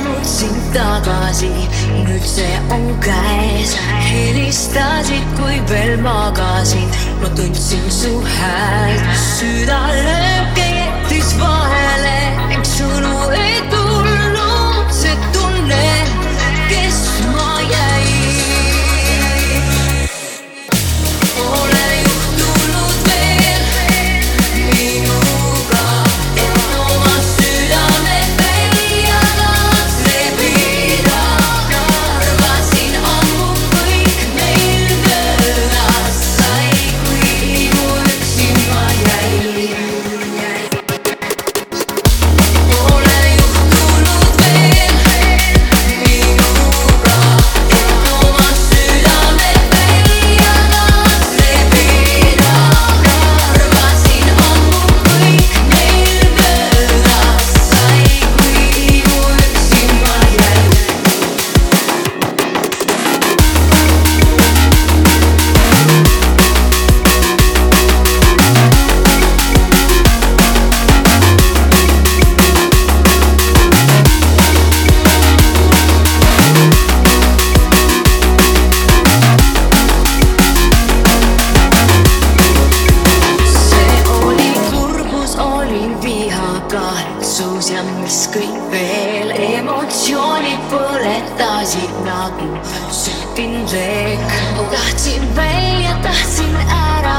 saanud sind tagasi, nüüd see on käes. helistasid, kui veel magasin, ma tundsin su häält. kas kõik veel emotsioonid põletasid nagu sütinud leek. tahtsin välja, tahtsin ära.